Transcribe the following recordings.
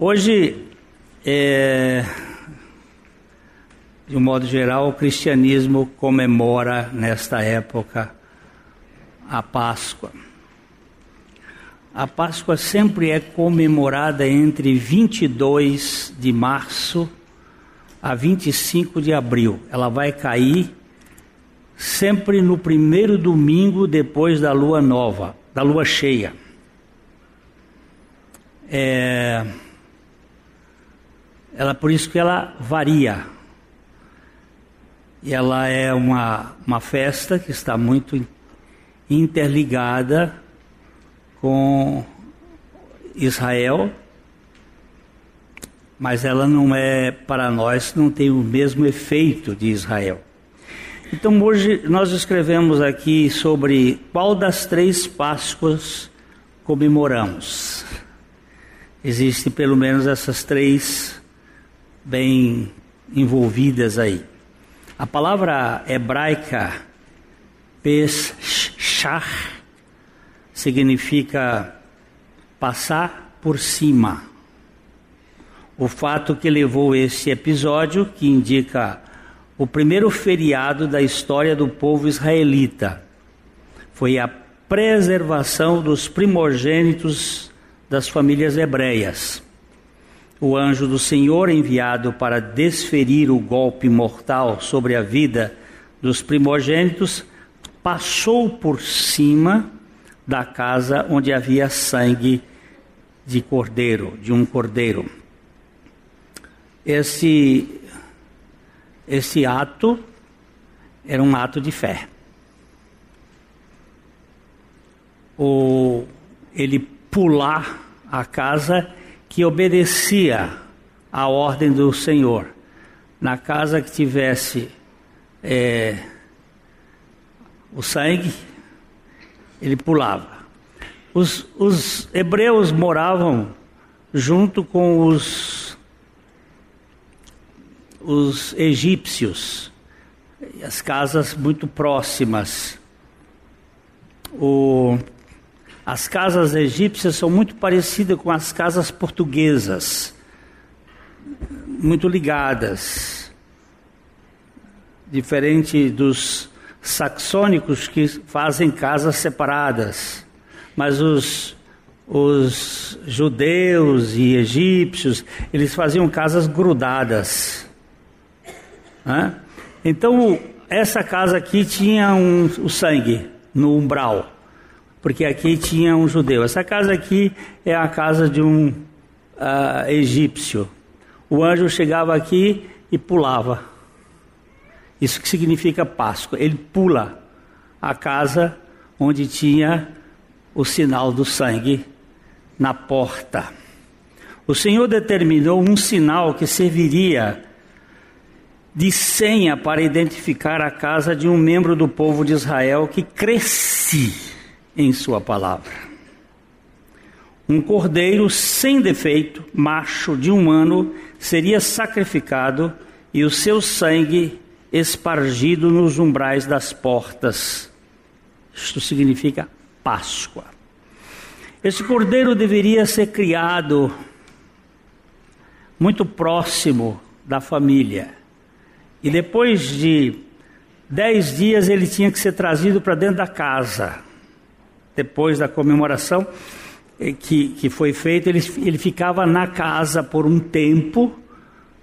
Hoje, é, de um modo geral, o cristianismo comemora nesta época a Páscoa. A Páscoa sempre é comemorada entre 22 de março a 25 de abril. Ela vai cair sempre no primeiro domingo depois da lua nova, da lua cheia. É, ela por isso que ela varia. E ela é uma, uma festa que está muito interligada com Israel, mas ela não é para nós, não tem o mesmo efeito de Israel. Então hoje nós escrevemos aqui sobre qual das três Páscoas comemoramos. Existem pelo menos essas três bem envolvidas aí. A palavra hebraica Peshach significa passar por cima. O fato que levou esse episódio, que indica o primeiro feriado da história do povo israelita, foi a preservação dos primogênitos das famílias hebreias. O anjo do Senhor, enviado para desferir o golpe mortal sobre a vida dos primogênitos, passou por cima da casa onde havia sangue de cordeiro, de um cordeiro. Esse, esse ato era um ato de fé. O, ele pular a casa que obedecia à ordem do Senhor. Na casa que tivesse é, o sangue, ele pulava. Os, os hebreus moravam junto com os, os egípcios, as casas muito próximas. O, as casas egípcias são muito parecidas com as casas portuguesas, muito ligadas, diferente dos saxônicos que fazem casas separadas, mas os, os judeus e egípcios, eles faziam casas grudadas. Né? Então, essa casa aqui tinha um, o sangue no umbral, porque aqui tinha um judeu. Essa casa aqui é a casa de um uh, egípcio. O anjo chegava aqui e pulava isso que significa Páscoa. Ele pula a casa onde tinha o sinal do sangue na porta. O Senhor determinou um sinal que serviria de senha para identificar a casa de um membro do povo de Israel que cresce em Sua palavra. Um cordeiro sem defeito, macho de um ano, seria sacrificado e o seu sangue espargido nos umbrais das portas. Isto significa Páscoa. Esse cordeiro deveria ser criado muito próximo da família. E depois de dez dias ele tinha que ser trazido para dentro da casa. Depois da comemoração eh, que, que foi feita, ele, ele ficava na casa por um tempo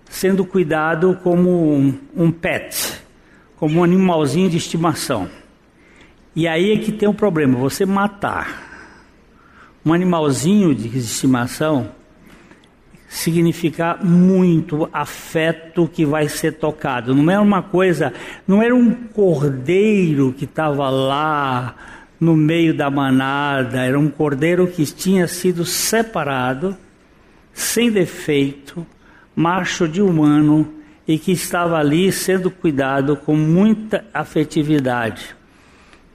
sendo cuidado como um, um pet, como um animalzinho de estimação. E aí é que tem o um problema: você matar um animalzinho de estimação significa muito afeto que vai ser tocado. Não era uma coisa, não era um cordeiro que estava lá no meio da manada, era um cordeiro que tinha sido separado, sem defeito, macho de humano e que estava ali sendo cuidado com muita afetividade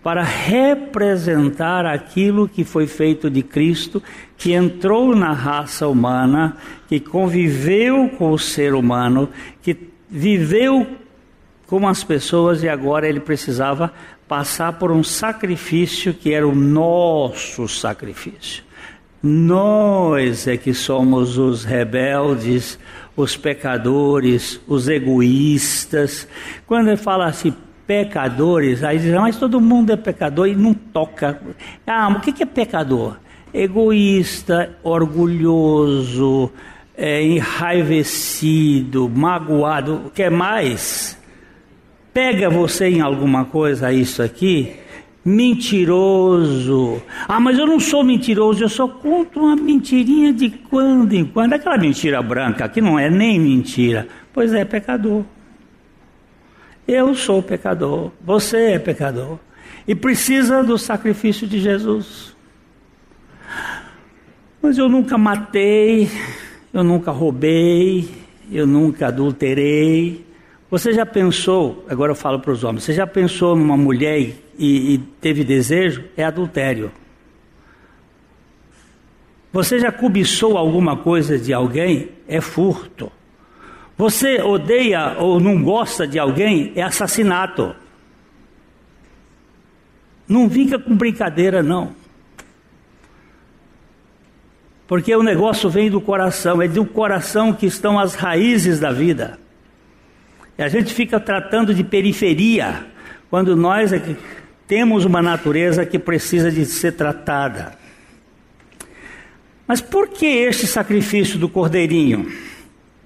para representar aquilo que foi feito de Cristo, que entrou na raça humana, que conviveu com o ser humano, que viveu com as pessoas e agora ele precisava passar por um sacrifício que era o nosso sacrifício. Nós é que somos os rebeldes, os pecadores, os egoístas. Quando ele fala assim, pecadores, aí diz, mas todo mundo é pecador e não toca. Ah, o que é pecador? Egoísta, orgulhoso, é, enraivecido, magoado, o que é mais? Pega você em alguma coisa isso aqui, mentiroso. Ah, mas eu não sou mentiroso, eu só conto uma mentirinha de quando em quando. Aquela mentira branca que não é nem mentira. Pois é, pecador. Eu sou pecador, você é pecador. E precisa do sacrifício de Jesus. Mas eu nunca matei, eu nunca roubei, eu nunca adulterei. Você já pensou, agora eu falo para os homens, você já pensou numa mulher e, e teve desejo? É adultério. Você já cobiçou alguma coisa de alguém? É furto. Você odeia ou não gosta de alguém, é assassinato. Não fica com brincadeira, não. Porque o negócio vem do coração, é do coração que estão as raízes da vida. A gente fica tratando de periferia, quando nós é temos uma natureza que precisa de ser tratada. Mas por que este sacrifício do cordeirinho?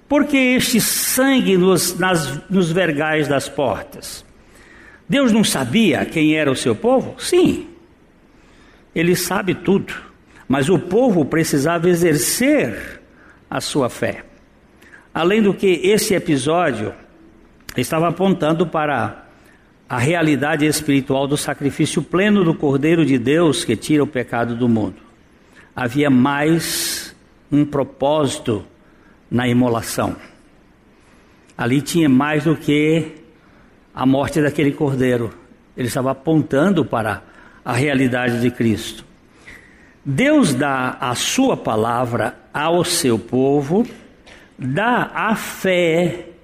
Porque este sangue nos, nas, nos vergais das portas? Deus não sabia quem era o seu povo? Sim, ele sabe tudo, mas o povo precisava exercer a sua fé. Além do que esse episódio estava apontando para a realidade espiritual do sacrifício pleno do Cordeiro de Deus que tira o pecado do mundo. Havia mais um propósito na imolação. Ali tinha mais do que a morte daquele cordeiro. Ele estava apontando para a realidade de Cristo. Deus dá a sua palavra ao seu povo, dá a fé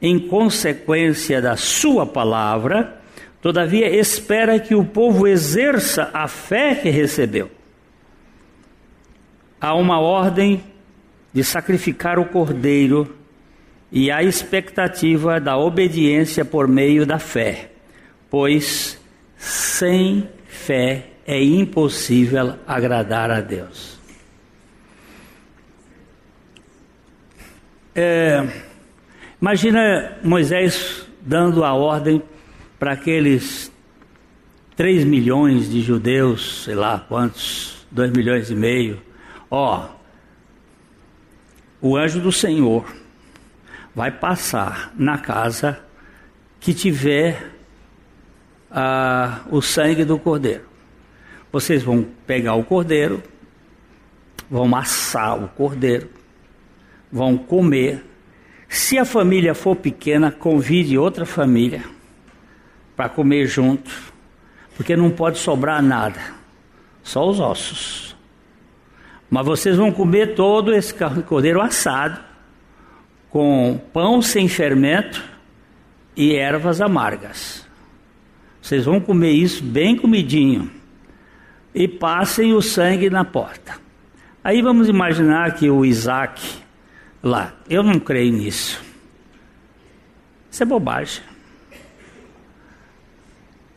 em consequência da sua palavra, todavia espera que o povo exerça a fé que recebeu. Há uma ordem de sacrificar o cordeiro e a expectativa da obediência por meio da fé, pois sem fé é impossível agradar a Deus. É, imagina Moisés dando a ordem para aqueles 3 milhões de judeus, sei lá quantos, 2 milhões e meio, ó, o anjo do Senhor vai passar na casa que tiver ah, o sangue do cordeiro. Vocês vão pegar o cordeiro, vão assar o cordeiro, vão comer. Se a família for pequena, convide outra família para comer junto, porque não pode sobrar nada, só os ossos. Mas vocês vão comer todo esse cordeiro assado, com pão sem fermento e ervas amargas. Vocês vão comer isso bem comidinho e passem o sangue na porta. Aí vamos imaginar que o Isaac lá, eu não creio nisso. Isso é bobagem.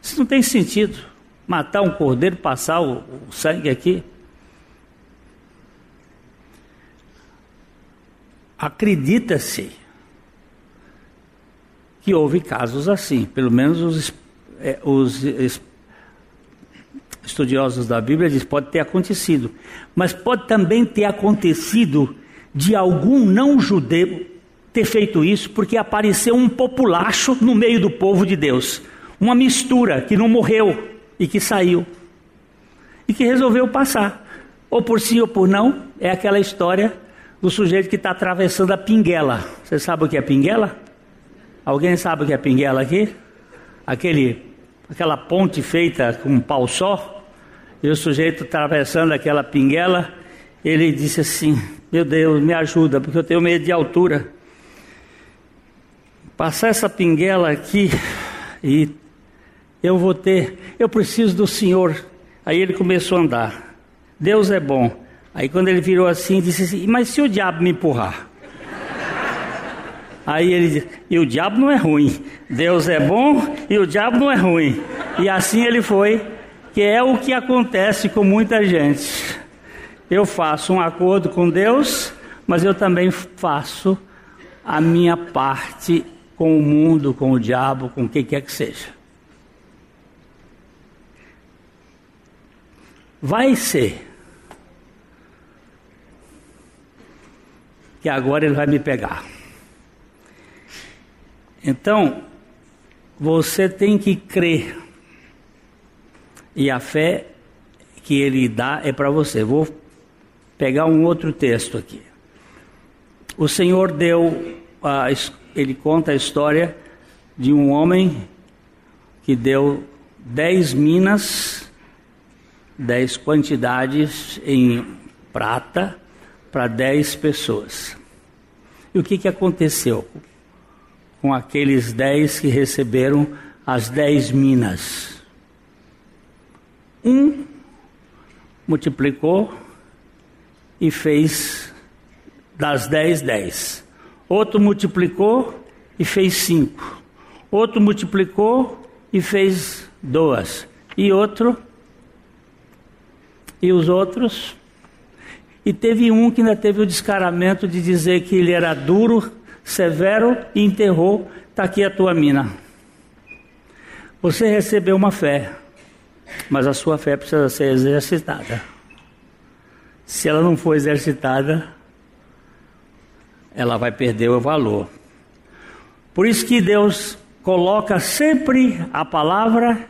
Isso não tem sentido. Matar um cordeiro, passar o, o sangue aqui. Acredita-se que houve casos assim, pelo menos os, é, os estudiosos da Bíblia dizem pode ter acontecido, mas pode também ter acontecido de algum não judeu ter feito isso porque apareceu um populacho no meio do povo de Deus, uma mistura que não morreu e que saiu e que resolveu passar, ou por sim ou por não, é aquela história do sujeito que está atravessando a pinguela. Você sabe o que é pinguela? Alguém sabe o que é pinguela aqui? Aquele, aquela ponte feita com um pau só. E o sujeito atravessando aquela pinguela, ele disse assim: Meu Deus, me ajuda, porque eu tenho medo de altura. Passar essa pinguela aqui e eu vou ter, eu preciso do Senhor. Aí ele começou a andar. Deus é bom. Aí quando ele virou assim, disse assim: Mas se o diabo me empurrar? Aí ele disse: E o diabo não é ruim. Deus é bom e o diabo não é ruim. E assim ele foi, que é o que acontece com muita gente. Eu faço um acordo com Deus, mas eu também faço a minha parte com o mundo, com o diabo, com o que quer que seja. Vai ser que agora ele vai me pegar. Então, você tem que crer. E a fé que ele dá é para você. Vou pegar um outro texto aqui. O Senhor deu, ele conta a história de um homem que deu dez minas, dez quantidades em prata para dez pessoas. E o que, que aconteceu com aqueles dez que receberam as dez minas? Um multiplicou e fez das dez, dez. Outro multiplicou e fez cinco. Outro multiplicou e fez duas. E outro. E os outros e teve um que ainda teve o descaramento de dizer que ele era duro, severo e enterrou: está aqui a tua mina. Você recebeu uma fé, mas a sua fé precisa ser exercitada. Se ela não for exercitada, ela vai perder o valor. Por isso que Deus coloca sempre a palavra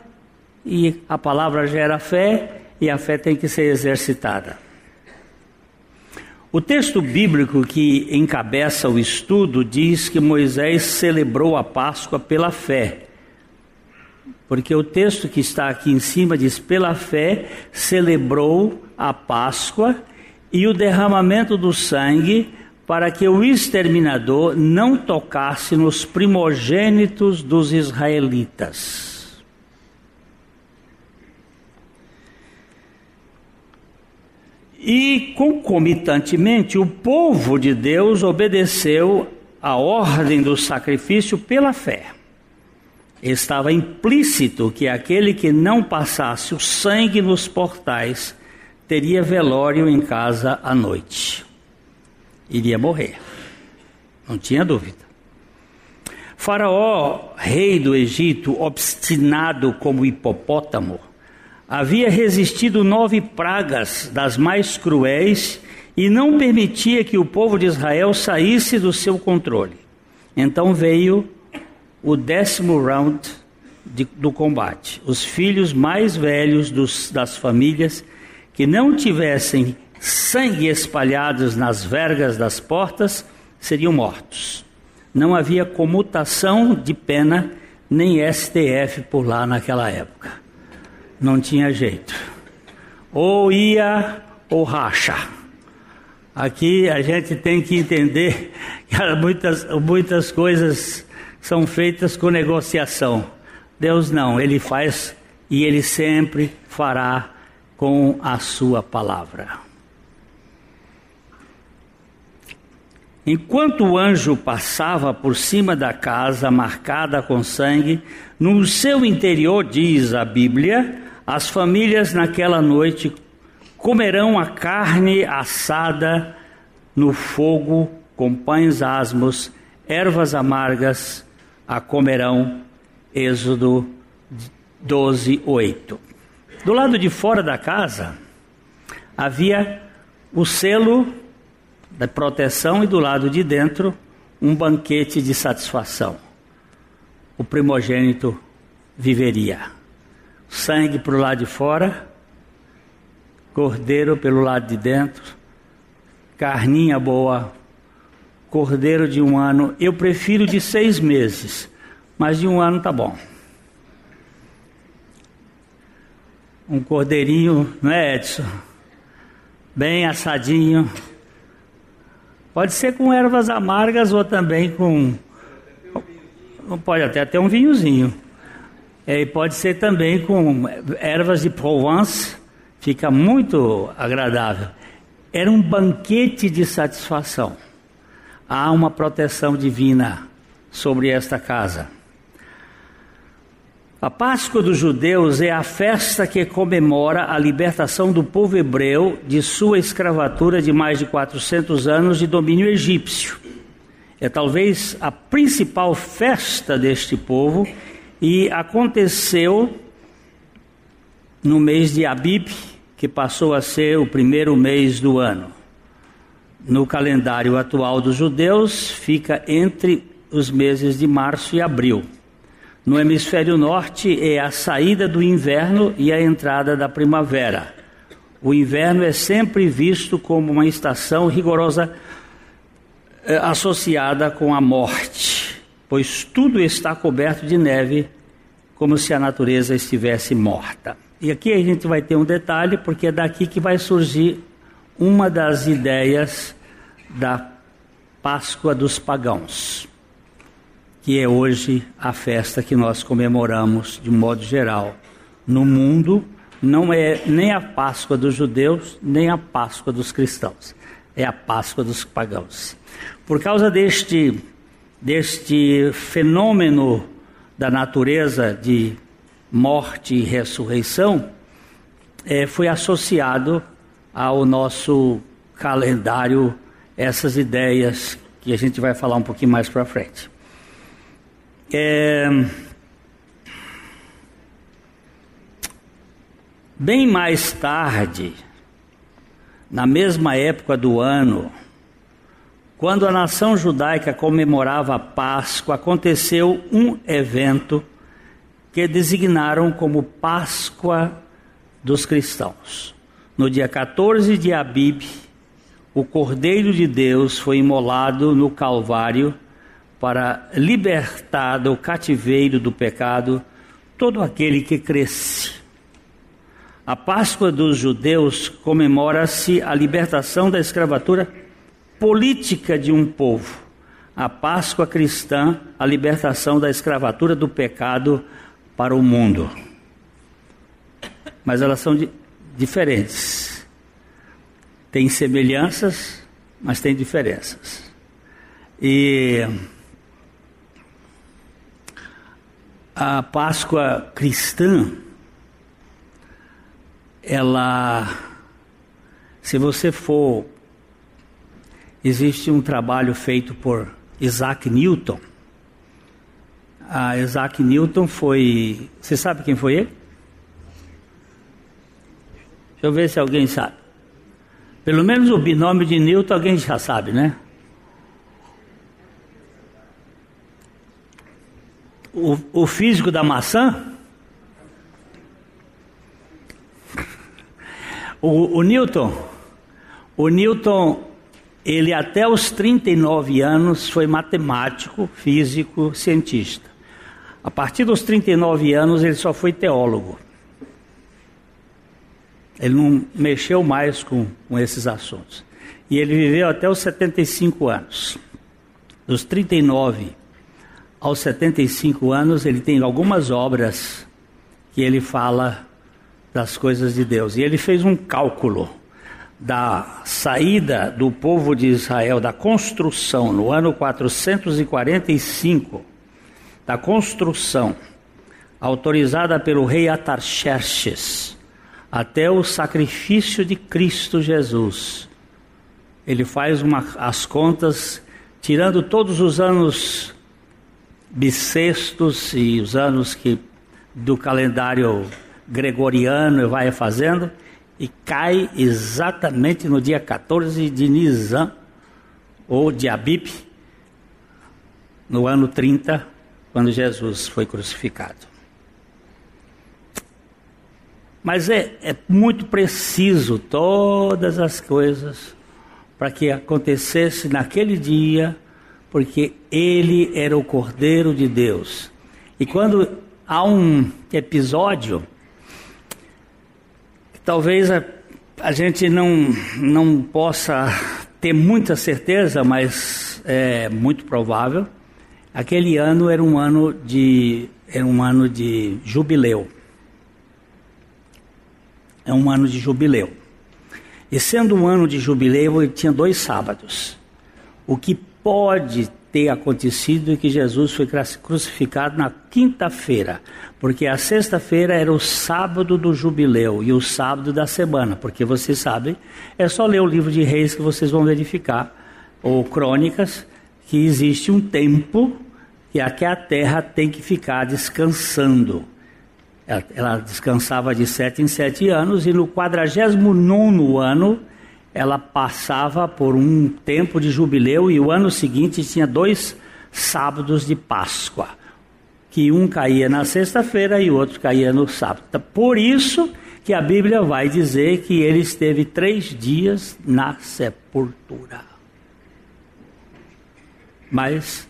e a palavra gera fé e a fé tem que ser exercitada. O texto bíblico que encabeça o estudo diz que Moisés celebrou a Páscoa pela fé. Porque o texto que está aqui em cima diz: pela fé celebrou a Páscoa e o derramamento do sangue para que o exterminador não tocasse nos primogênitos dos israelitas. E concomitantemente, o povo de Deus obedeceu a ordem do sacrifício pela fé. Estava implícito que aquele que não passasse o sangue nos portais teria velório em casa à noite. Iria morrer. Não tinha dúvida. Faraó, rei do Egito, obstinado como hipopótamo, havia resistido nove pragas das mais cruéis e não permitia que o povo de Israel saísse do seu controle. Então veio o décimo round de, do combate. Os filhos mais velhos dos, das famílias que não tivessem sangue espalhados nas vergas das portas seriam mortos. Não havia comutação de pena nem STF por lá naquela época não tinha jeito. Ou ia ou racha. Aqui a gente tem que entender que muitas, muitas coisas são feitas com negociação. Deus não, Ele faz e Ele sempre fará com a Sua palavra. Enquanto o anjo passava por cima da casa marcada com sangue, no seu interior, diz a Bíblia, as famílias naquela noite comerão a carne assada no fogo com pães asmos, ervas amargas a comerão. Êxodo 12, 8. Do lado de fora da casa havia o selo da proteção e do lado de dentro um banquete de satisfação. O primogênito viveria sangue para o lado de fora, cordeiro pelo lado de dentro, carninha boa, cordeiro de um ano. Eu prefiro de seis meses, mas de um ano tá bom. Um cordeirinho, não é, Edson? Bem assadinho. Pode ser com ervas amargas ou também com. Pode até ter um vinhozinho. É, e pode ser também com ervas de Provence, fica muito agradável. era um banquete de satisfação. Há uma proteção divina sobre esta casa. A Páscoa dos judeus é a festa que comemora a libertação do povo hebreu de sua escravatura de mais de 400 anos de domínio egípcio. É talvez a principal festa deste povo e aconteceu no mês de Abib, que passou a ser o primeiro mês do ano. No calendário atual dos judeus, fica entre os meses de março e abril. No hemisfério norte é a saída do inverno e a entrada da primavera. O inverno é sempre visto como uma estação rigorosa eh, associada com a morte, pois tudo está coberto de neve, como se a natureza estivesse morta. E aqui a gente vai ter um detalhe, porque é daqui que vai surgir uma das ideias da Páscoa dos pagãos que é hoje a festa que nós comemoramos de modo geral. No mundo, não é nem a Páscoa dos judeus, nem a Páscoa dos cristãos. É a Páscoa dos pagãos. Por causa deste, deste fenômeno da natureza de morte e ressurreição, é, foi associado ao nosso calendário essas ideias que a gente vai falar um pouquinho mais para frente. É... Bem mais tarde, na mesma época do ano, quando a nação judaica comemorava a Páscoa, aconteceu um evento que designaram como Páscoa dos cristãos. No dia 14 de Abib, o Cordeiro de Deus foi imolado no Calvário para libertar do cativeiro do pecado todo aquele que cresce. A Páscoa dos judeus comemora-se a libertação da escravatura política de um povo. A Páscoa cristã, a libertação da escravatura do pecado para o mundo. Mas elas são di diferentes. Tem semelhanças, mas tem diferenças. E a Páscoa cristã, ela, se você for, existe um trabalho feito por Isaac Newton. A Isaac Newton foi, você sabe quem foi ele? Deixa eu ver se alguém sabe. Pelo menos o binômio de Newton alguém já sabe, né? O, o físico da maçã? O, o Newton, o Newton, ele até os 39 anos foi matemático, físico, cientista. A partir dos 39 anos ele só foi teólogo. Ele não mexeu mais com, com esses assuntos. E ele viveu até os 75 anos. Dos 39 aos 75 anos, ele tem algumas obras que ele fala das coisas de Deus. E ele fez um cálculo da saída do povo de Israel, da construção, no ano 445, da construção, autorizada pelo rei Atarxerxes, até o sacrifício de Cristo Jesus. Ele faz uma, as contas, tirando todos os anos bissextos e os anos que do calendário gregoriano vai fazendo e cai exatamente no dia 14 de Nisan ou de Abib, no ano 30, quando Jesus foi crucificado. Mas é, é muito preciso todas as coisas para que acontecesse naquele dia porque ele era o Cordeiro de Deus. E quando há um episódio, que talvez a, a gente não, não possa ter muita certeza, mas é muito provável, aquele ano era um ano de, era um ano de jubileu. É um ano de jubileu. E sendo um ano de jubileu, ele tinha dois sábados. O que pode ter acontecido que Jesus foi crucificado na quinta-feira, porque a sexta-feira era o sábado do jubileu e o sábado da semana, porque vocês sabem, é só ler o livro de Reis que vocês vão verificar, ou Crônicas, que existe um tempo que aqui a terra tem que ficar descansando. Ela, ela descansava de sete em sete anos e no quadragésimo nono ano ela passava por um tempo de jubileu e o ano seguinte tinha dois sábados de Páscoa, que um caía na sexta-feira e o outro caía no sábado. Então, por isso que a Bíblia vai dizer que ele esteve três dias na sepultura. Mas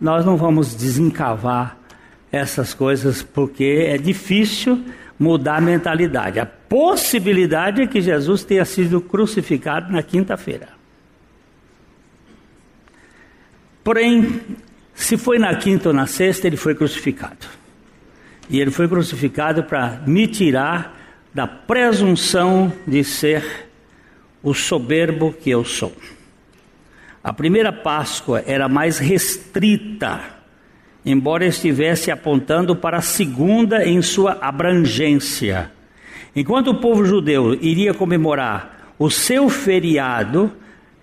nós não vamos desencavar essas coisas porque é difícil mudar a mentalidade. A possibilidade é que Jesus tenha sido crucificado na quinta-feira. Porém, se foi na quinta ou na sexta, ele foi crucificado. E ele foi crucificado para me tirar da presunção de ser o soberbo que eu sou. A primeira Páscoa era mais restrita embora estivesse apontando para a segunda em sua abrangência. Enquanto o povo judeu iria comemorar o seu feriado,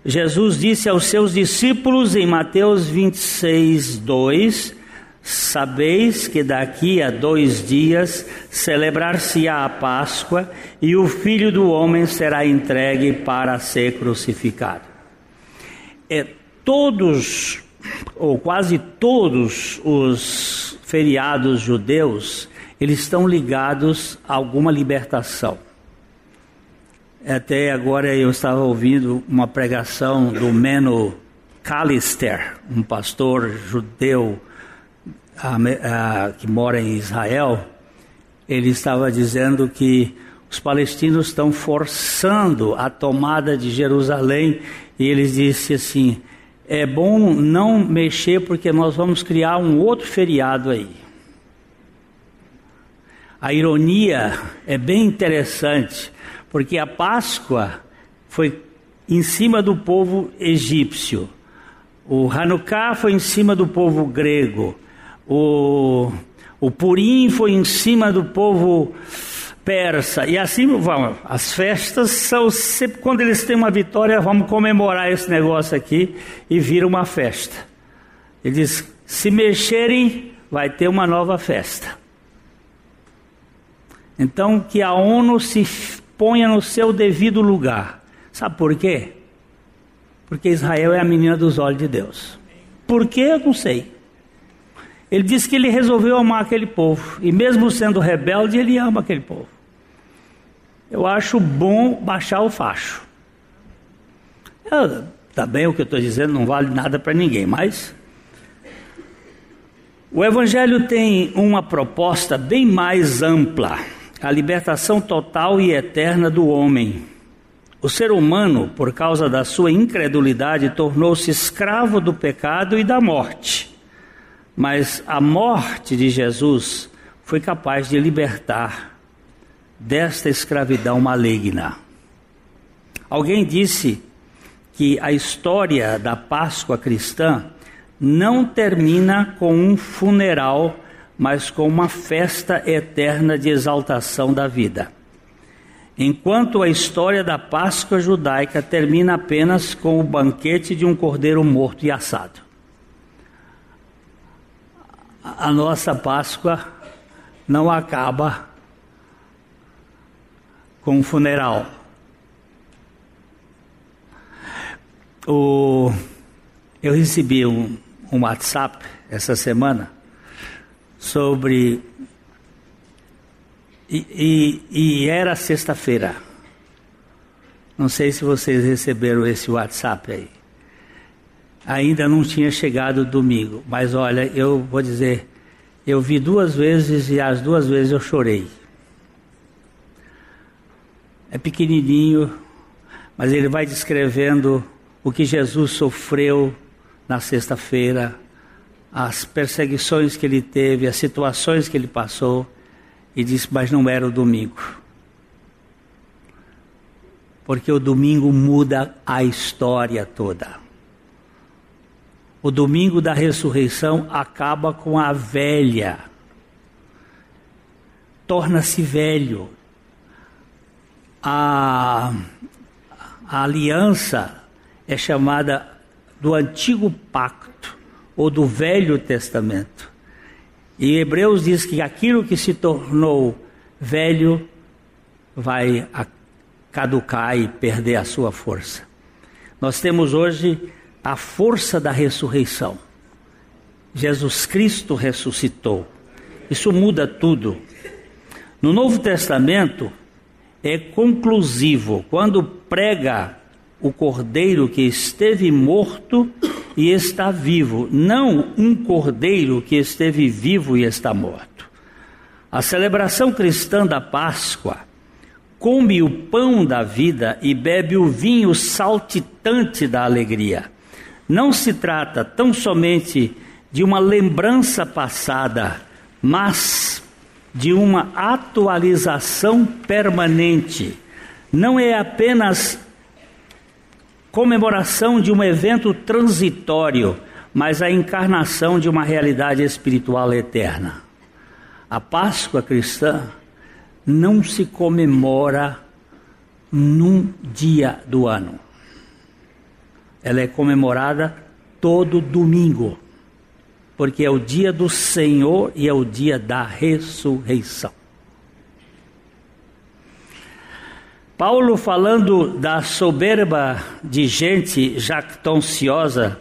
Jesus disse aos seus discípulos em Mateus 26, 2: Sabeis que daqui a dois dias celebrar-se-á a Páscoa e o filho do homem será entregue para ser crucificado. É, todos ou quase todos os feriados judeus, eles estão ligados a alguma libertação. Até agora eu estava ouvindo uma pregação do Meno Callister, um pastor judeu que mora em Israel. Ele estava dizendo que os palestinos estão forçando a tomada de Jerusalém e ele disse assim: é bom não mexer porque nós vamos criar um outro feriado aí. A ironia é bem interessante, porque a Páscoa foi em cima do povo egípcio, o Hanukkah foi em cima do povo grego, o, o Purim foi em cima do povo persa. E assim vamos. As festas são sempre quando eles têm uma vitória, vamos comemorar esse negócio aqui e vira uma festa. Ele diz: se mexerem, vai ter uma nova festa. Então que a ONU se ponha no seu devido lugar. Sabe por quê? Porque Israel é a menina dos olhos de Deus. Por quê? Eu não sei. Ele disse que ele resolveu amar aquele povo. E mesmo sendo rebelde, ele ama aquele povo eu acho bom baixar o facho. Também o que eu estou dizendo não vale nada para ninguém, mas o Evangelho tem uma proposta bem mais ampla: a libertação total e eterna do homem. O ser humano, por causa da sua incredulidade, tornou-se escravo do pecado e da morte. Mas a morte de Jesus foi capaz de libertar desta escravidão maligna. Alguém disse que a história da Páscoa cristã não termina com um funeral, mas com uma festa eterna de exaltação da vida. Enquanto a história da Páscoa judaica termina apenas com o banquete de um cordeiro morto e assado. A nossa Páscoa não acaba com um funeral. O, eu recebi um, um WhatsApp essa semana sobre. E, e, e era sexta-feira. Não sei se vocês receberam esse WhatsApp aí. Ainda não tinha chegado domingo, mas olha, eu vou dizer, eu vi duas vezes e as duas vezes eu chorei é pequenininho, mas ele vai descrevendo o que Jesus sofreu na sexta-feira, as perseguições que ele teve, as situações que ele passou, e diz: Mas não era o domingo. Porque o domingo muda a história toda. O domingo da ressurreição acaba com a velha, torna-se velho. A, a aliança é chamada do antigo pacto ou do Velho Testamento. E Hebreus diz que aquilo que se tornou velho vai caducar e perder a sua força. Nós temos hoje a força da ressurreição. Jesus Cristo ressuscitou. Isso muda tudo. No Novo Testamento é conclusivo quando prega o cordeiro que esteve morto e está vivo, não um cordeiro que esteve vivo e está morto. A celebração cristã da Páscoa come o pão da vida e bebe o vinho saltitante da alegria. Não se trata tão somente de uma lembrança passada, mas de uma atualização permanente. Não é apenas comemoração de um evento transitório, mas a encarnação de uma realidade espiritual eterna. A Páscoa cristã não se comemora num dia do ano. Ela é comemorada todo domingo, porque é o dia do Senhor e é o dia da ressurreição. Paulo, falando da soberba de gente jactanciosa,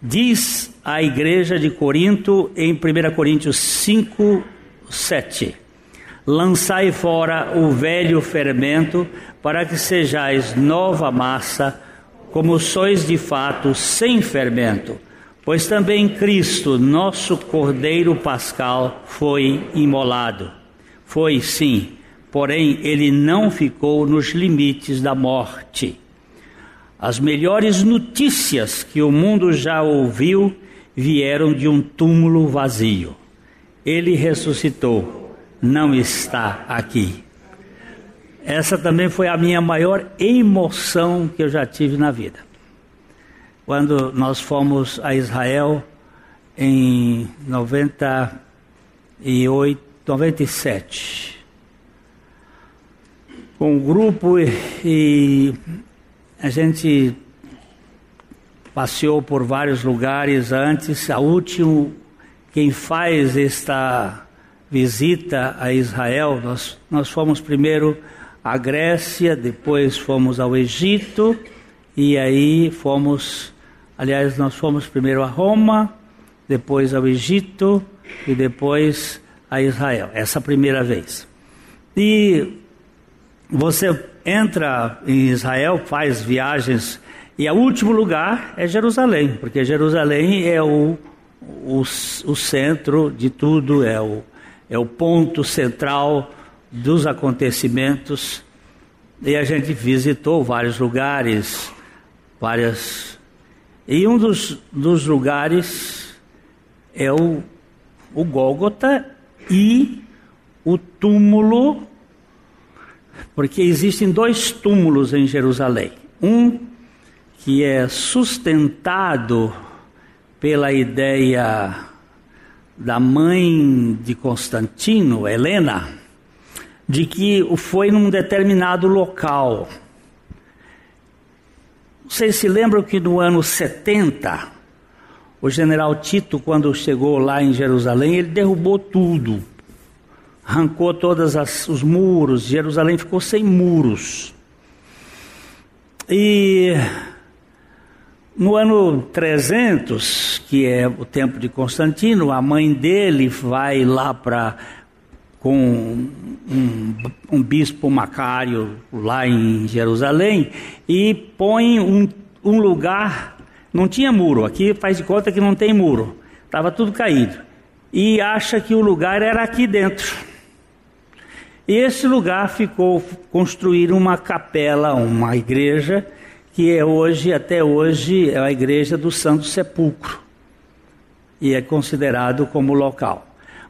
diz à igreja de Corinto, em 1 Coríntios 5, 7: Lançai fora o velho fermento, para que sejais nova massa, como sois de fato sem fermento. Pois também Cristo, nosso Cordeiro Pascal, foi imolado. Foi sim porém ele não ficou nos limites da morte. As melhores notícias que o mundo já ouviu vieram de um túmulo vazio. Ele ressuscitou, não está aqui. Essa também foi a minha maior emoção que eu já tive na vida. Quando nós fomos a Israel em 98, 97 com o grupo e, e a gente passeou por vários lugares antes. A último, quem faz esta visita a Israel, nós, nós fomos primeiro à Grécia, depois fomos ao Egito e aí fomos, aliás, nós fomos primeiro a Roma, depois ao Egito e depois a Israel. Essa primeira vez. E você entra em Israel, faz viagens, e o último lugar é Jerusalém, porque Jerusalém é o, o, o centro de tudo, é o, é o ponto central dos acontecimentos. E a gente visitou vários lugares, várias. E um dos, dos lugares é o, o Gólgota e o túmulo porque existem dois túmulos em Jerusalém. Um que é sustentado pela ideia da mãe de Constantino, Helena, de que foi num determinado local. Vocês se lembram que no ano 70, o general Tito, quando chegou lá em Jerusalém, ele derrubou tudo arrancou todos os muros, Jerusalém ficou sem muros. E no ano 300, que é o tempo de Constantino, a mãe dele vai lá para com um, um, bispo Macário lá em Jerusalém e põe um, um lugar, não tinha muro, aqui faz de conta que não tem muro, estava tudo caído, e acha que o lugar era aqui dentro. E esse lugar ficou construir uma capela, uma igreja que é hoje, até hoje, é a igreja do Santo Sepulcro e é considerado como local.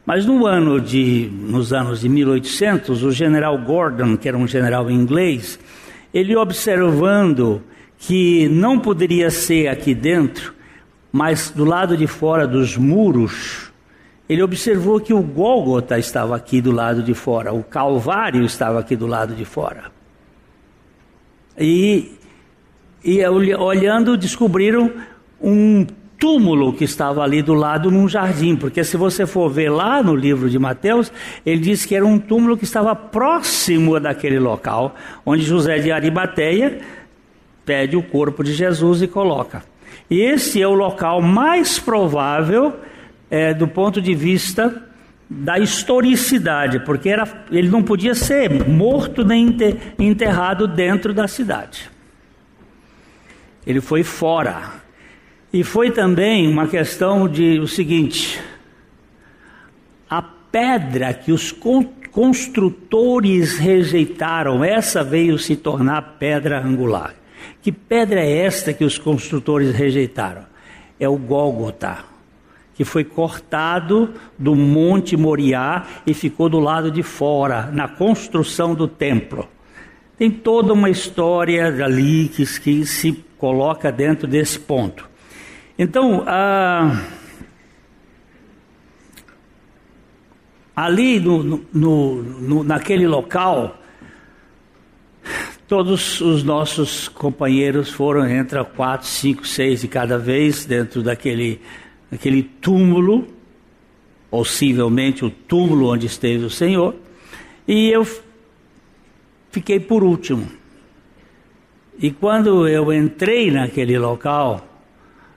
Mas no ano de, nos anos de 1800, o general Gordon, que era um general inglês, ele observando que não poderia ser aqui dentro, mas do lado de fora dos muros, ele observou que o Gólgota estava aqui do lado de fora, o Calvário estava aqui do lado de fora. E, e olhando, descobriram um túmulo que estava ali do lado num jardim, porque se você for ver lá no livro de Mateus, ele diz que era um túmulo que estava próximo daquele local onde José de Arimateia pede o corpo de Jesus e coloca. E esse é o local mais provável é, do ponto de vista da historicidade, porque era, ele não podia ser morto nem enterrado dentro da cidade. Ele foi fora. E foi também uma questão de o seguinte: a pedra que os construtores rejeitaram, essa veio se tornar pedra angular. Que pedra é esta que os construtores rejeitaram? É o Gólgota, que foi cortado do Monte Moriá e ficou do lado de fora, na construção do templo. Tem toda uma história ali que, que se coloca dentro desse ponto. Então, ali no, no, no, naquele local, todos os nossos companheiros foram, entra quatro, cinco, seis de cada vez dentro daquele, daquele túmulo, possivelmente o túmulo onde esteve o Senhor, e eu fiquei por último. E quando eu entrei naquele local,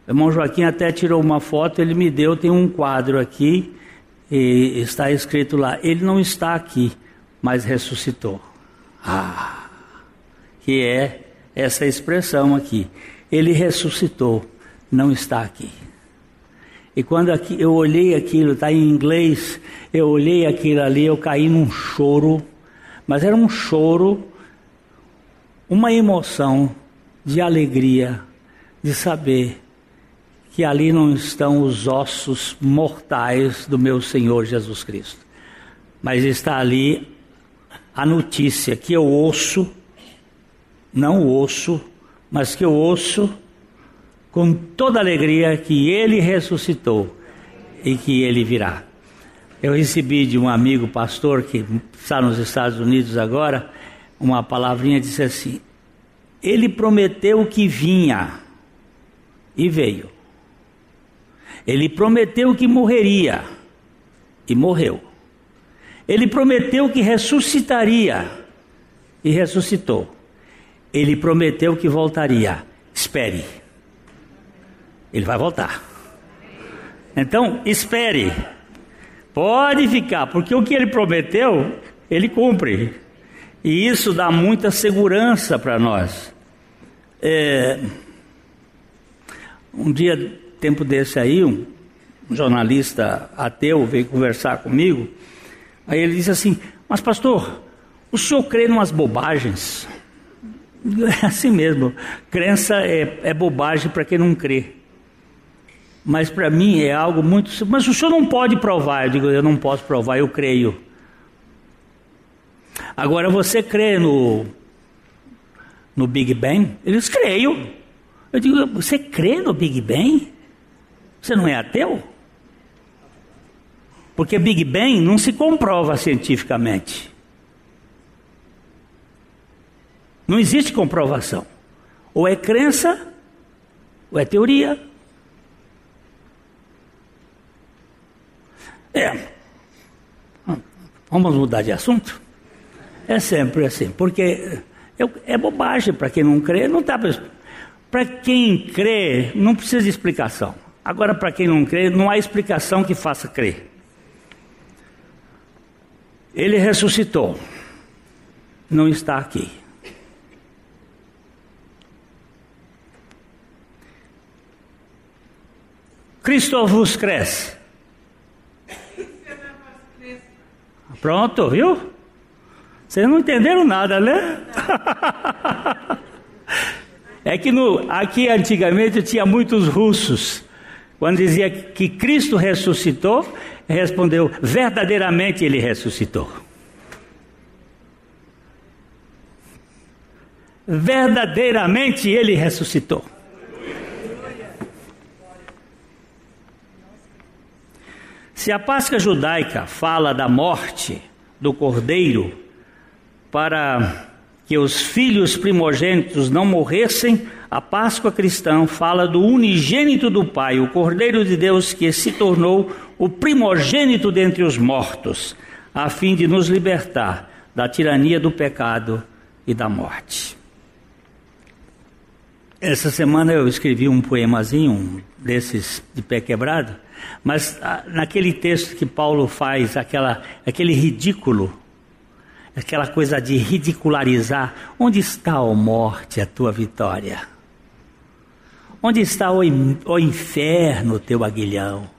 irmão Joaquim até tirou uma foto, ele me deu, tem um quadro aqui, e está escrito lá, ele não está aqui, mas ressuscitou. Ah, que é essa expressão aqui. Ele ressuscitou, não está aqui. E quando aqui, eu olhei aquilo, está em inglês, eu olhei aquilo ali, eu caí num choro, mas era um choro, uma emoção de alegria, de saber que ali não estão os ossos mortais do meu Senhor Jesus Cristo, mas está ali a notícia que eu ouço, não ouço, mas que eu ouço com toda alegria que ele ressuscitou e que ele virá. Eu recebi de um amigo pastor que está nos Estados Unidos agora uma palavrinha disse assim: ele prometeu que vinha e veio. Ele prometeu que morreria e morreu. Ele prometeu que ressuscitaria e ressuscitou. Ele prometeu que voltaria. Espere. Ele vai voltar. Então, espere. Pode ficar, porque o que ele prometeu, ele cumpre. E isso dá muita segurança para nós. É, um dia tempo desse aí, um jornalista ateu veio conversar comigo. Aí ele disse assim: Mas, pastor, o senhor crê em umas bobagens? É assim mesmo. Crença é, é bobagem para quem não crê. Mas para mim é algo muito. Mas o senhor não pode provar. Eu digo: Eu não posso provar, eu creio. Agora você crê no, no Big Bang? Eles creio. Eu digo: Você crê no Big Bang? Você não é ateu? Porque Big Bang não se comprova cientificamente. Não existe comprovação. Ou é crença, ou é teoria. É. Vamos mudar de assunto? É sempre assim, porque é, bobagem para quem não crê, não está. Para quem crê, não precisa de explicação. Agora, para quem não crê, não há explicação que faça crer. Ele ressuscitou, não está aqui. Cristo vos cresce. Pronto, viu? Vocês não entenderam nada, né? é que no, aqui antigamente tinha muitos russos. Quando dizia que Cristo ressuscitou, respondeu: verdadeiramente ele ressuscitou. verdadeiramente ele ressuscitou. Se a Páscoa judaica fala da morte do cordeiro para que os filhos primogênitos não morressem, a Páscoa cristã fala do unigênito do Pai, o Cordeiro de Deus que se tornou o primogênito dentre os mortos, a fim de nos libertar da tirania do pecado e da morte. Essa semana eu escrevi um poemazinho, um desses de pé quebrado, mas ah, naquele texto que Paulo faz, aquela, aquele ridículo, aquela coisa de ridicularizar, onde está, ó morte, a tua vitória? Onde está o, o inferno, teu aguilhão?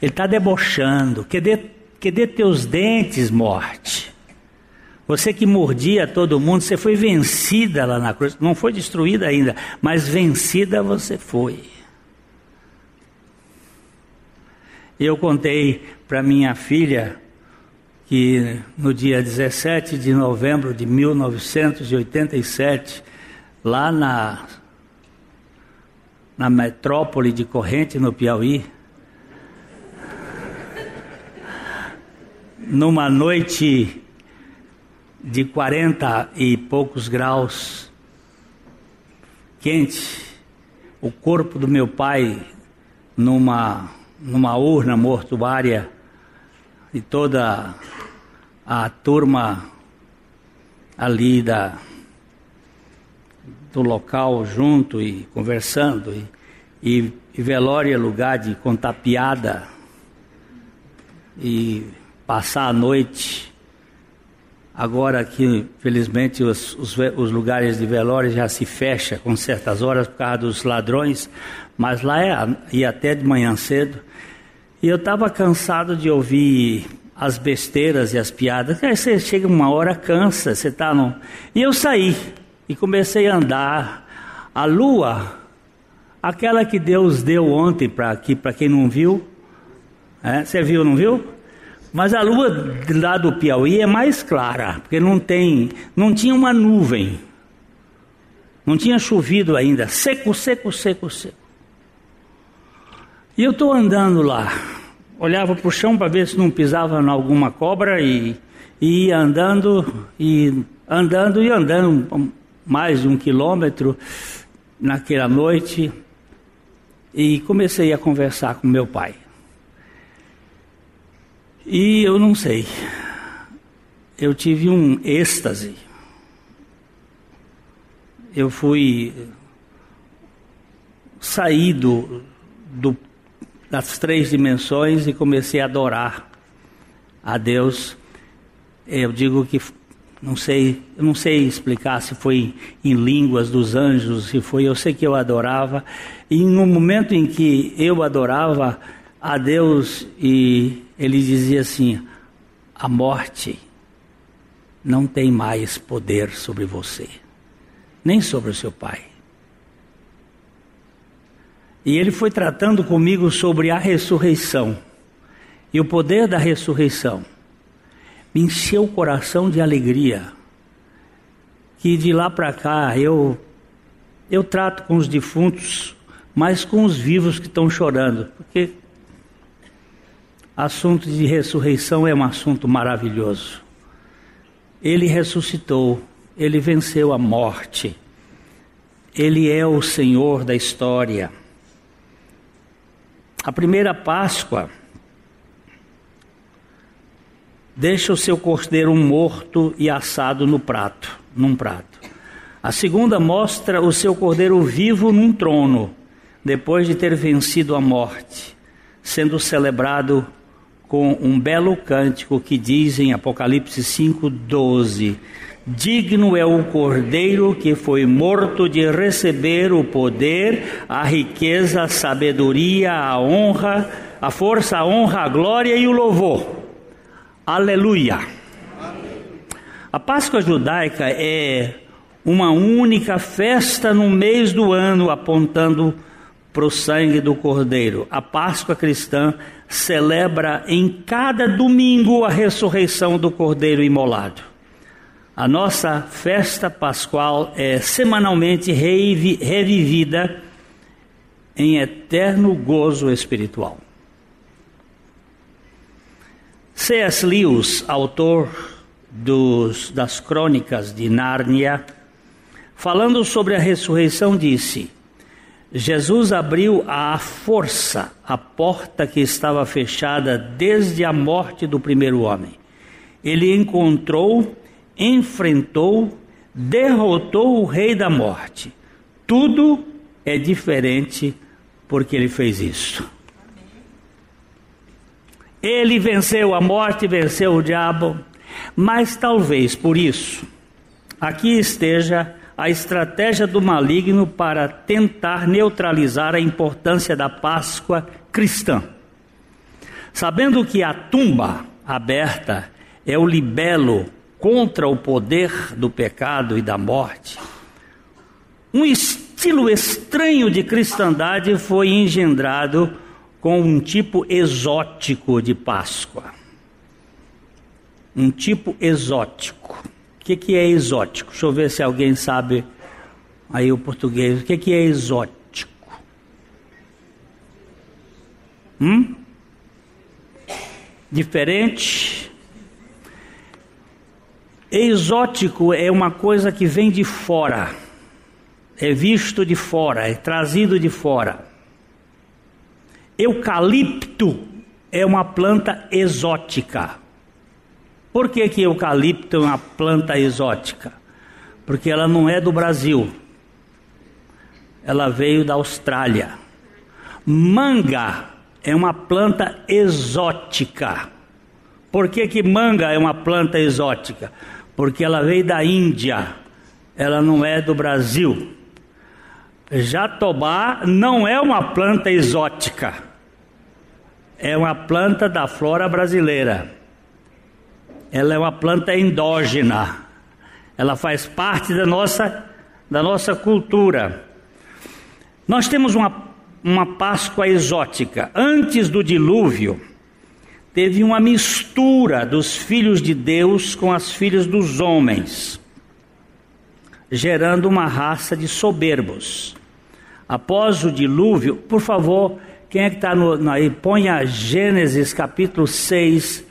Ele está debochando. Cadê, cadê teus dentes, morte? Você que mordia todo mundo, você foi vencida lá na cruz. Não foi destruída ainda, mas vencida você foi. Eu contei para minha filha que no dia 17 de novembro de 1987, lá na, na metrópole de Corrente, no Piauí, numa noite de 40 e poucos graus, quente, o corpo do meu pai numa numa urna mortuária e toda a turma ali da, do local junto e conversando e, e, e velório é lugar de contar piada e passar a noite. Agora que, felizmente, os, os, os, lugares de velório já se fecham com certas horas por causa dos ladrões, mas lá é, ia até de manhã cedo. E eu estava cansado de ouvir as besteiras e as piadas. Aí você chega uma hora, cansa, você está no. E eu saí e comecei a andar. A lua, aquela que Deus deu ontem para aqui, para quem não viu. É, você viu, não viu? Mas a lua lá do Piauí é mais clara, porque não tem, não tinha uma nuvem. Não tinha chovido ainda, seco, seco, seco, seco. E eu estou andando lá, olhava para o chão para ver se não pisava em alguma cobra e, e ia andando e andando e andando mais de um quilômetro naquela noite e comecei a conversar com meu pai. E eu não sei, eu tive um êxtase. Eu fui sair do, do das três dimensões e comecei a adorar a Deus. Eu digo que não sei, não sei explicar se foi em línguas dos anjos, se foi, eu sei que eu adorava. E no momento em que eu adorava a Deus e ele dizia assim: a morte não tem mais poder sobre você, nem sobre o seu pai. E ele foi tratando comigo sobre a ressurreição e o poder da ressurreição. Me encheu o coração de alegria. Que de lá para cá eu eu trato com os defuntos, mais com os vivos que estão chorando, porque assunto de ressurreição é um assunto maravilhoso. Ele ressuscitou, ele venceu a morte. Ele é o Senhor da história. A primeira Páscoa deixa o seu cordeiro morto e assado no prato, num prato. A segunda mostra o seu cordeiro vivo num trono, depois de ter vencido a morte, sendo celebrado com um belo cântico que diz em Apocalipse 5:12: Digno é o cordeiro que foi morto de receber o poder, a riqueza, a sabedoria, a honra, a força, a honra, a glória e o louvor. Aleluia. A Páscoa judaica é uma única festa no mês do ano apontando para o sangue do Cordeiro. A Páscoa cristã celebra em cada domingo a ressurreição do Cordeiro imolado. A nossa festa pascual é semanalmente revivida em eterno gozo espiritual. C.S. Lewis, autor dos, das crônicas de Nárnia, falando sobre a ressurreição, disse: Jesus abriu à força a porta que estava fechada desde a morte do primeiro homem. Ele encontrou enfrentou, derrotou o rei da morte. Tudo é diferente porque ele fez isso. Ele venceu a morte, venceu o diabo, mas talvez por isso aqui esteja a estratégia do maligno para tentar neutralizar a importância da Páscoa cristã. Sabendo que a tumba aberta é o libelo contra o poder do pecado e da morte, um estilo estranho de cristandade foi engendrado com um tipo exótico de Páscoa. Um tipo exótico. O que, que é exótico? Deixa eu ver se alguém sabe aí o português. O que, que é exótico? Hum? Diferente? Exótico é uma coisa que vem de fora, é visto de fora, é trazido de fora. Eucalipto é uma planta exótica. Por que, que eucalipto é uma planta exótica? Porque ela não é do Brasil, ela veio da Austrália. Manga é uma planta exótica. Por que, que manga é uma planta exótica? porque ela veio da Índia, ela não é do Brasil. Jatobá não é uma planta exótica, é uma planta da flora brasileira. Ela é uma planta endógena, ela faz parte da nossa, da nossa cultura. Nós temos uma, uma Páscoa exótica. Antes do dilúvio, teve uma mistura dos filhos de Deus com as filhas dos homens, gerando uma raça de soberbos. Após o dilúvio, por favor, quem é que está aí? Ponha Gênesis capítulo 6.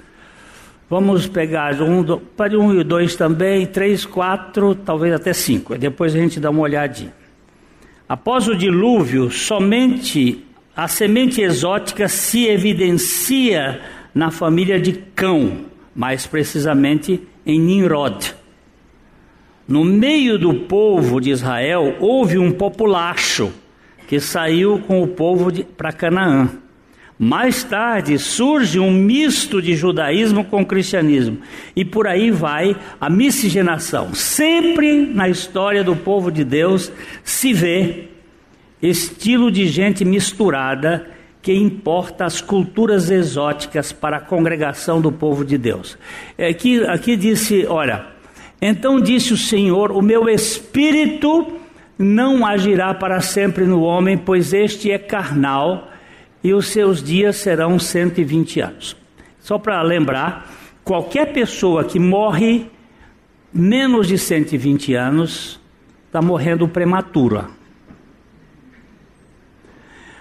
Vamos pegar um, para um e dois também, três, quatro, talvez até cinco. Depois a gente dá uma olhadinha. Após o dilúvio, somente a semente exótica se evidencia na família de Cão, mais precisamente em Nimrod. No meio do povo de Israel houve um populacho que saiu com o povo para Canaã. Mais tarde surge um misto de judaísmo com cristianismo. E por aí vai a miscigenação. Sempre na história do povo de Deus se vê estilo de gente misturada que importa as culturas exóticas para a congregação do povo de Deus. Aqui, aqui disse: Olha, então disse o Senhor: O meu espírito não agirá para sempre no homem, pois este é carnal e os seus dias serão 120 anos. Só para lembrar, qualquer pessoa que morre menos de 120 anos está morrendo prematura.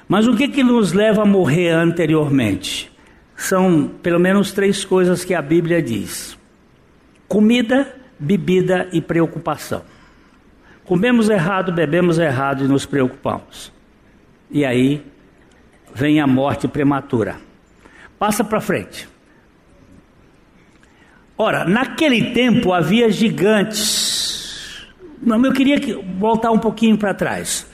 Mas o que, que nos leva a morrer anteriormente? São pelo menos três coisas que a Bíblia diz: comida, bebida e preocupação. Comemos errado, bebemos errado e nos preocupamos. E aí vem a morte prematura. Passa para frente. Ora, naquele tempo havia gigantes. Não, eu queria voltar um pouquinho para trás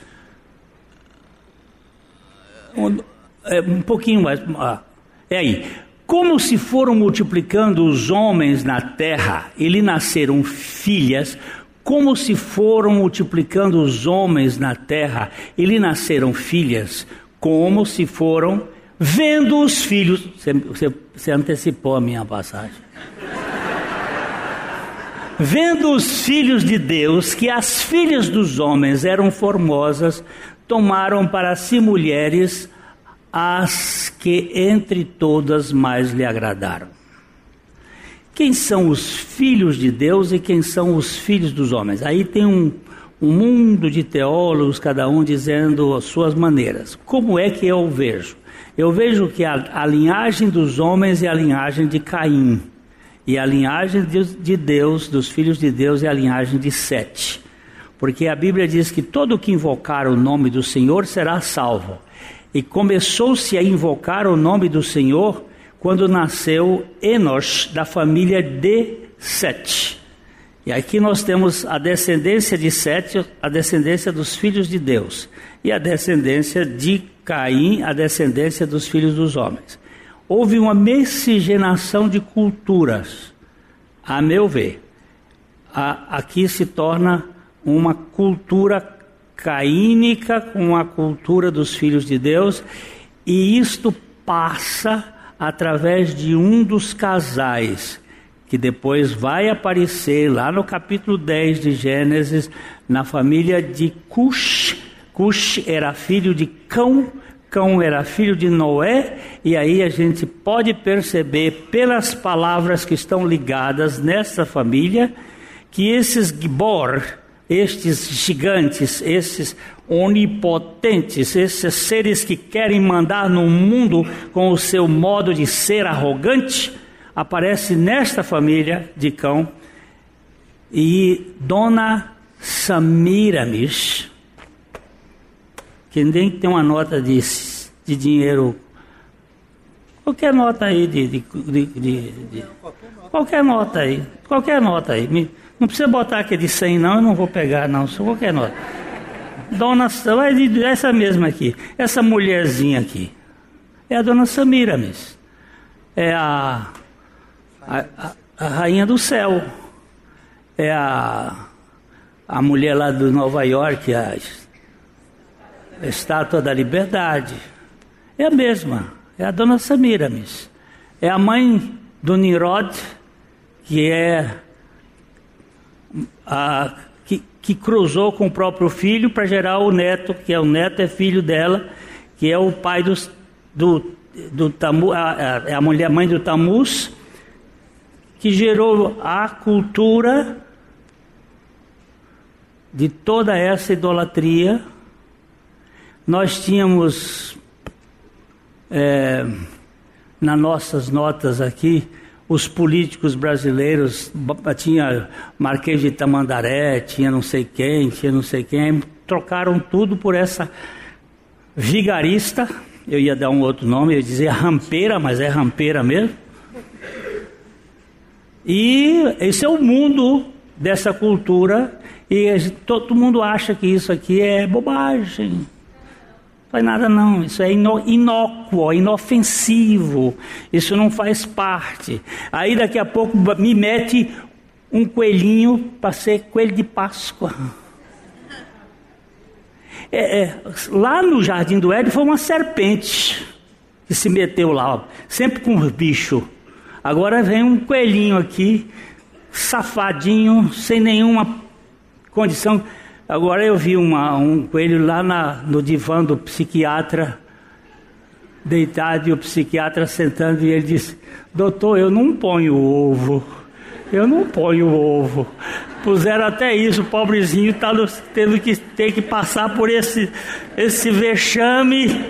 um, é, um pouquinho mais. Ah, é aí. Como se foram multiplicando os homens na terra, e lhe nasceram filhas, como se foram multiplicando os homens na terra, e lhe nasceram filhas, como se foram vendo os filhos. Você, você, você antecipou a minha passagem. vendo os filhos de Deus, que as filhas dos homens eram formosas, tomaram para si mulheres as que entre todas mais lhe agradaram. Quem são os filhos de Deus e quem são os filhos dos homens. Aí tem um, um mundo de teólogos, cada um dizendo as suas maneiras. Como é que eu vejo? Eu vejo que a, a linhagem dos homens é a linhagem de Caim, e a linhagem de, de Deus, dos filhos de Deus, é a linhagem de Sete. Porque a Bíblia diz que todo que invocar o nome do Senhor será salvo. E começou-se a invocar o nome do Senhor quando nasceu Enos, da família de Sete. E aqui nós temos a descendência de Sete, a descendência dos filhos de Deus, e a descendência de Caim, a descendência dos filhos dos homens. Houve uma miscigenação de culturas, a meu ver. A, aqui se torna uma cultura caínica com a cultura dos filhos de Deus, e isto passa através de um dos casais, que depois vai aparecer lá no capítulo 10 de Gênesis, na família de Cush. Cush era filho de Cão, Cão era filho de Noé, e aí a gente pode perceber pelas palavras que estão ligadas nessa família que esses Gibor, estes gigantes, esses onipotentes, esses seres que querem mandar no mundo com o seu modo de ser arrogante, aparece nesta família de cão. E Dona Samiramis, que nem tem uma nota de, de dinheiro, qualquer nota aí de, de, de, de qualquer nota aí, qualquer nota aí. Não precisa botar aqui de 100 não, eu não vou pegar não, só qualquer nota. Dona, essa mesma aqui, essa mulherzinha aqui, é a dona Samira mesmo. É a, a, a, a rainha do céu. É a, a mulher lá do Nova York, a, a estátua da liberdade. É a mesma, é a dona Samira mesmo. É a mãe do Nirod, que é a que cruzou com o próprio filho para gerar o neto, que é o neto é filho dela, que é o pai dos, do, do Tamu, a, a, a mulher mãe do Tamus, que gerou a cultura de toda essa idolatria. Nós tínhamos é, nas nossas notas aqui os políticos brasileiros, tinha Marquês de Tamandaré, tinha não sei quem, tinha não sei quem, trocaram tudo por essa vigarista, eu ia dar um outro nome, eu ia dizer rampeira, mas é rampeira mesmo. E esse é o mundo dessa cultura, e todo mundo acha que isso aqui é bobagem faz nada não, isso é inócuo, inofensivo, isso não faz parte. Aí daqui a pouco me mete um coelhinho para ser coelho de Páscoa. É, é, lá no Jardim do Éden foi uma serpente que se meteu lá, sempre com os bichos. Agora vem um coelhinho aqui, safadinho, sem nenhuma condição. Agora eu vi uma, um coelho lá na, no divã do psiquiatra, deitado, e o psiquiatra sentando, e ele disse: Doutor, eu não ponho ovo. Eu não ponho ovo. Puseram até isso, o pobrezinho está tendo que ter que passar por esse, esse vexame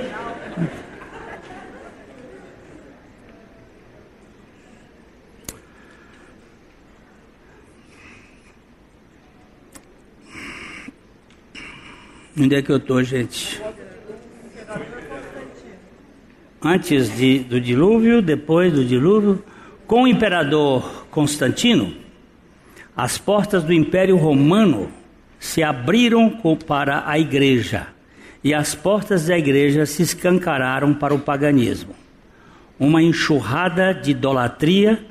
Onde é que eu estou, gente? Antes de, do dilúvio, depois do dilúvio, com o imperador Constantino, as portas do Império Romano se abriram para a igreja e as portas da igreja se escancararam para o paganismo. Uma enxurrada de idolatria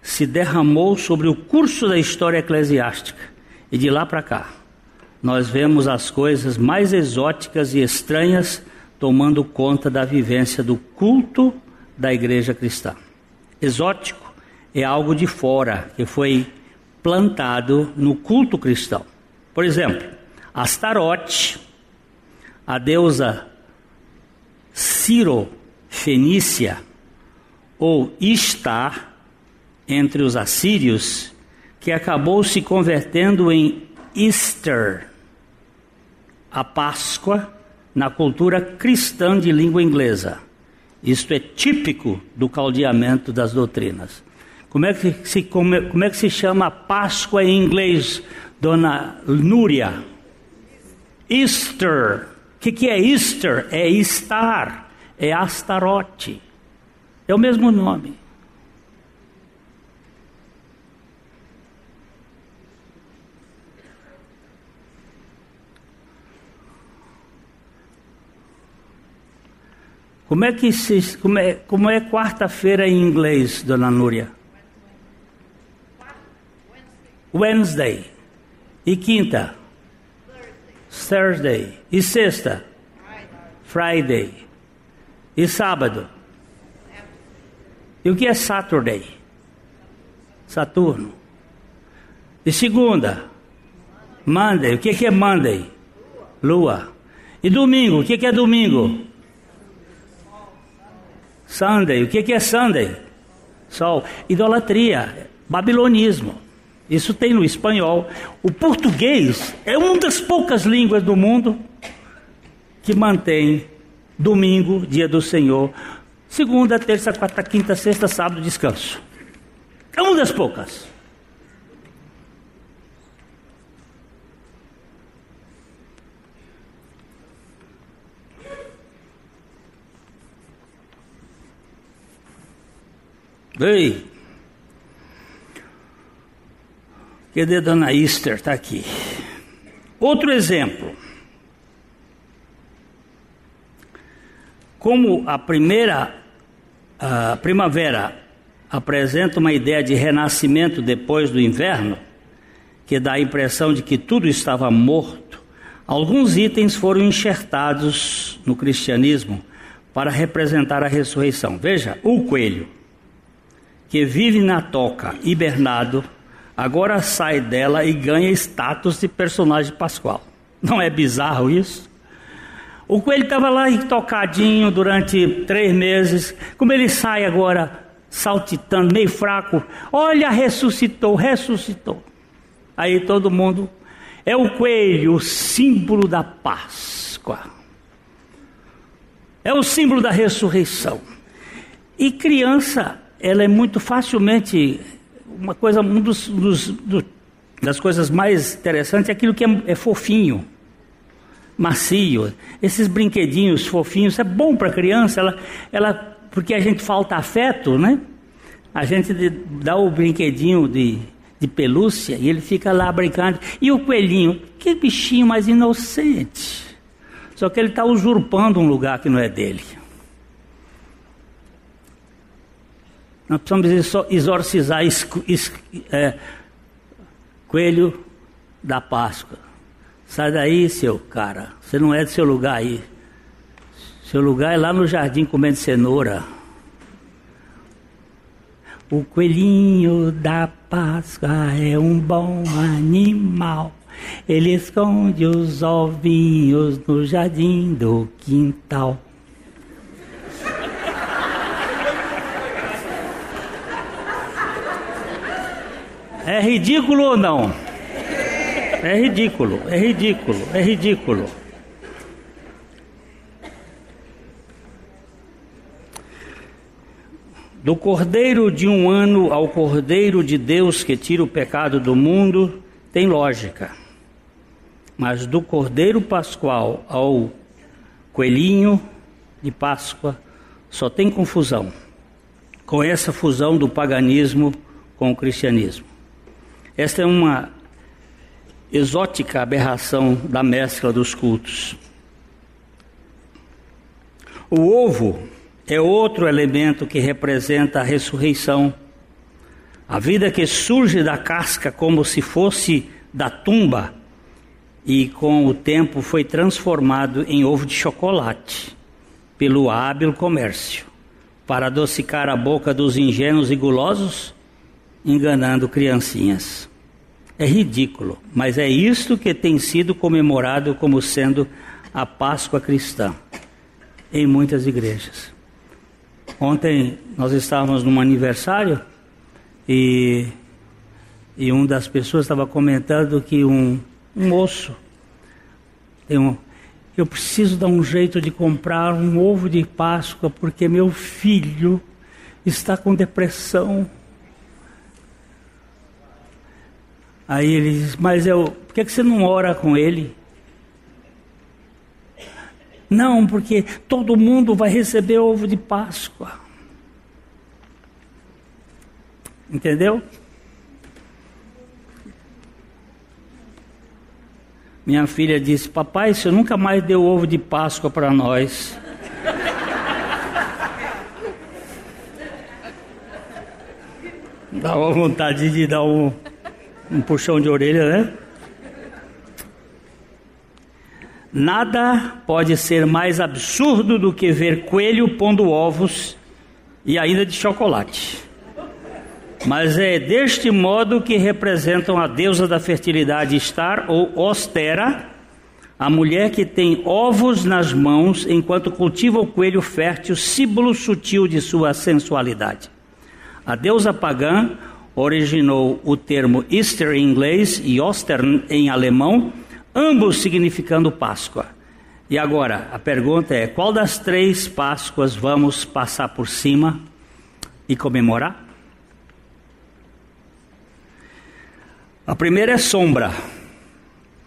se derramou sobre o curso da história eclesiástica e de lá para cá nós vemos as coisas mais exóticas e estranhas tomando conta da vivência do culto da igreja cristã. Exótico é algo de fora que foi plantado no culto cristão. Por exemplo, Astarote, a deusa Ciro Fenícia ou Istar, entre os assírios que acabou se convertendo em Easter, a Páscoa, na cultura cristã de língua inglesa. Isto é típico do caldeamento das doutrinas. Como é que se, como é, como é que se chama Páscoa em inglês, dona Núria? Easter. O que, que é Easter? É estar, é Astarote. É o mesmo nome. Como é que se, como é, como é quarta-feira em inglês, dona Núria? Wednesday. E quinta? Thursday. E sexta? Friday. E sábado? E o que é Saturday? Saturno. E segunda? Monday. O que é Monday? Lua. E domingo? O que é domingo? Sunday. O que é Sunday? Sol. Idolatria. Babilonismo. Isso tem no espanhol. O português é uma das poucas línguas do mundo que mantém domingo, dia do Senhor, segunda, terça, quarta, quinta, sexta, sábado, descanso. É uma das poucas. Ei! Cadê Dona Easter? Está aqui. Outro exemplo. Como a primeira a primavera apresenta uma ideia de renascimento depois do inverno, que dá a impressão de que tudo estava morto, alguns itens foram enxertados no cristianismo para representar a ressurreição. Veja, o coelho que vive na toca, hibernado, agora sai dela e ganha status de personagem pascual. Não é bizarro isso? O coelho estava lá tocadinho durante três meses, como ele sai agora saltitando, meio fraco. Olha, ressuscitou, ressuscitou. Aí todo mundo. É o coelho, o símbolo da Páscoa. É o símbolo da ressurreição. E criança ela é muito facilmente uma coisa, um dos, dos, do, das coisas mais interessantes é aquilo que é, é fofinho, macio. Esses brinquedinhos fofinhos é bom para a criança, ela, ela, porque a gente falta afeto, né? A gente dá o brinquedinho de, de pelúcia e ele fica lá brincando. E o coelhinho, que bichinho mais inocente. Só que ele está usurpando um lugar que não é dele. Nós precisamos exorcizar é, coelho da Páscoa. Sai daí, seu cara. Você não é do seu lugar aí. Seu lugar é lá no jardim comendo cenoura. O coelhinho da Páscoa é um bom animal. Ele esconde os ovinhos no jardim do quintal. É ridículo ou não? É ridículo, é ridículo, é ridículo. Do cordeiro de um ano ao cordeiro de Deus que tira o pecado do mundo, tem lógica. Mas do cordeiro pascual ao coelhinho de Páscoa, só tem confusão. Com essa fusão do paganismo com o cristianismo. Esta é uma exótica aberração da mescla dos cultos. O ovo é outro elemento que representa a ressurreição. A vida que surge da casca como se fosse da tumba e com o tempo foi transformado em ovo de chocolate pelo hábil comércio para adocicar a boca dos ingênuos e gulosos, enganando criancinhas. É ridículo, mas é isto que tem sido comemorado como sendo a Páscoa cristã em muitas igrejas. Ontem nós estávamos num aniversário E, e uma das pessoas estava comentando que um, um moço tem um, eu preciso dar um jeito de comprar um ovo de Páscoa porque meu filho está com depressão. Aí ele diz, mas eu, por que, que você não ora com ele? Não, porque todo mundo vai receber ovo de Páscoa. Entendeu? Minha filha disse: Papai, você nunca mais deu ovo de Páscoa para nós. Dá uma vontade de dar um, um puxão de orelha, né? Nada pode ser mais absurdo do que ver coelho pondo ovos e ainda de chocolate. Mas é deste modo que representam a deusa da fertilidade Star ou Ostera, a mulher que tem ovos nas mãos enquanto cultiva o coelho fértil, símbolo sutil de sua sensualidade. A deusa pagã originou o termo Easter em inglês e Ostern em alemão, ambos significando Páscoa. E agora, a pergunta é: qual das três Páscoas vamos passar por cima e comemorar? A primeira é sombra,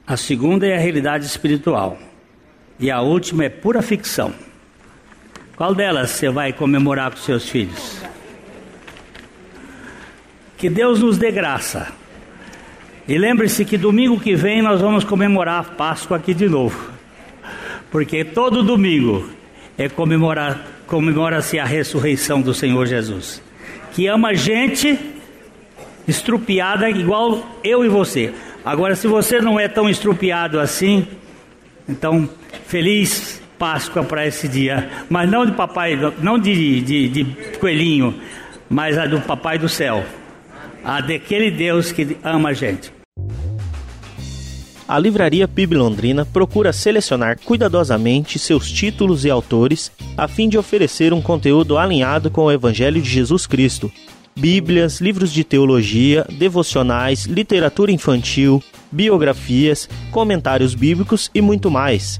a segunda é a realidade espiritual e a última é pura ficção. Qual delas você vai comemorar com seus filhos? Que Deus nos dê graça e lembre-se que domingo que vem nós vamos comemorar a Páscoa aqui de novo. Porque todo domingo é comemorar comemora-se a ressurreição do Senhor Jesus, que ama gente estrupiada igual eu e você. Agora se você não é tão estrupiado assim, então feliz Páscoa para esse dia, mas não de papai, não de, de, de coelhinho, mas a do papai do céu, a daquele Deus que ama a gente a Livraria PIB Londrina procura selecionar cuidadosamente seus títulos e autores a fim de oferecer um conteúdo alinhado com o Evangelho de Jesus Cristo. Bíblias, livros de teologia, devocionais, literatura infantil, biografias, comentários bíblicos e muito mais.